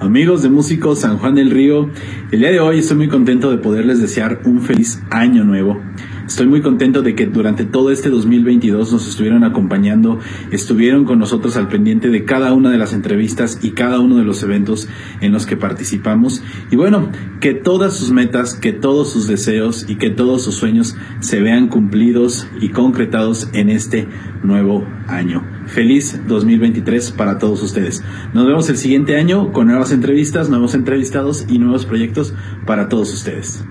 Amigos de Músicos San Juan del Río, el día de hoy estoy muy contento de poderles desear un feliz año nuevo. Estoy muy contento de que durante todo este 2022 nos estuvieron acompañando, estuvieron con nosotros al pendiente de cada una de las entrevistas y cada uno de los eventos en los que participamos. Y bueno, que todas sus metas, que todos sus deseos y que todos sus sueños se vean cumplidos y concretados en este nuevo año. Feliz 2023 para todos ustedes. Nos vemos el siguiente año con nuevas entrevistas, nuevos entrevistados y nuevos proyectos para todos ustedes.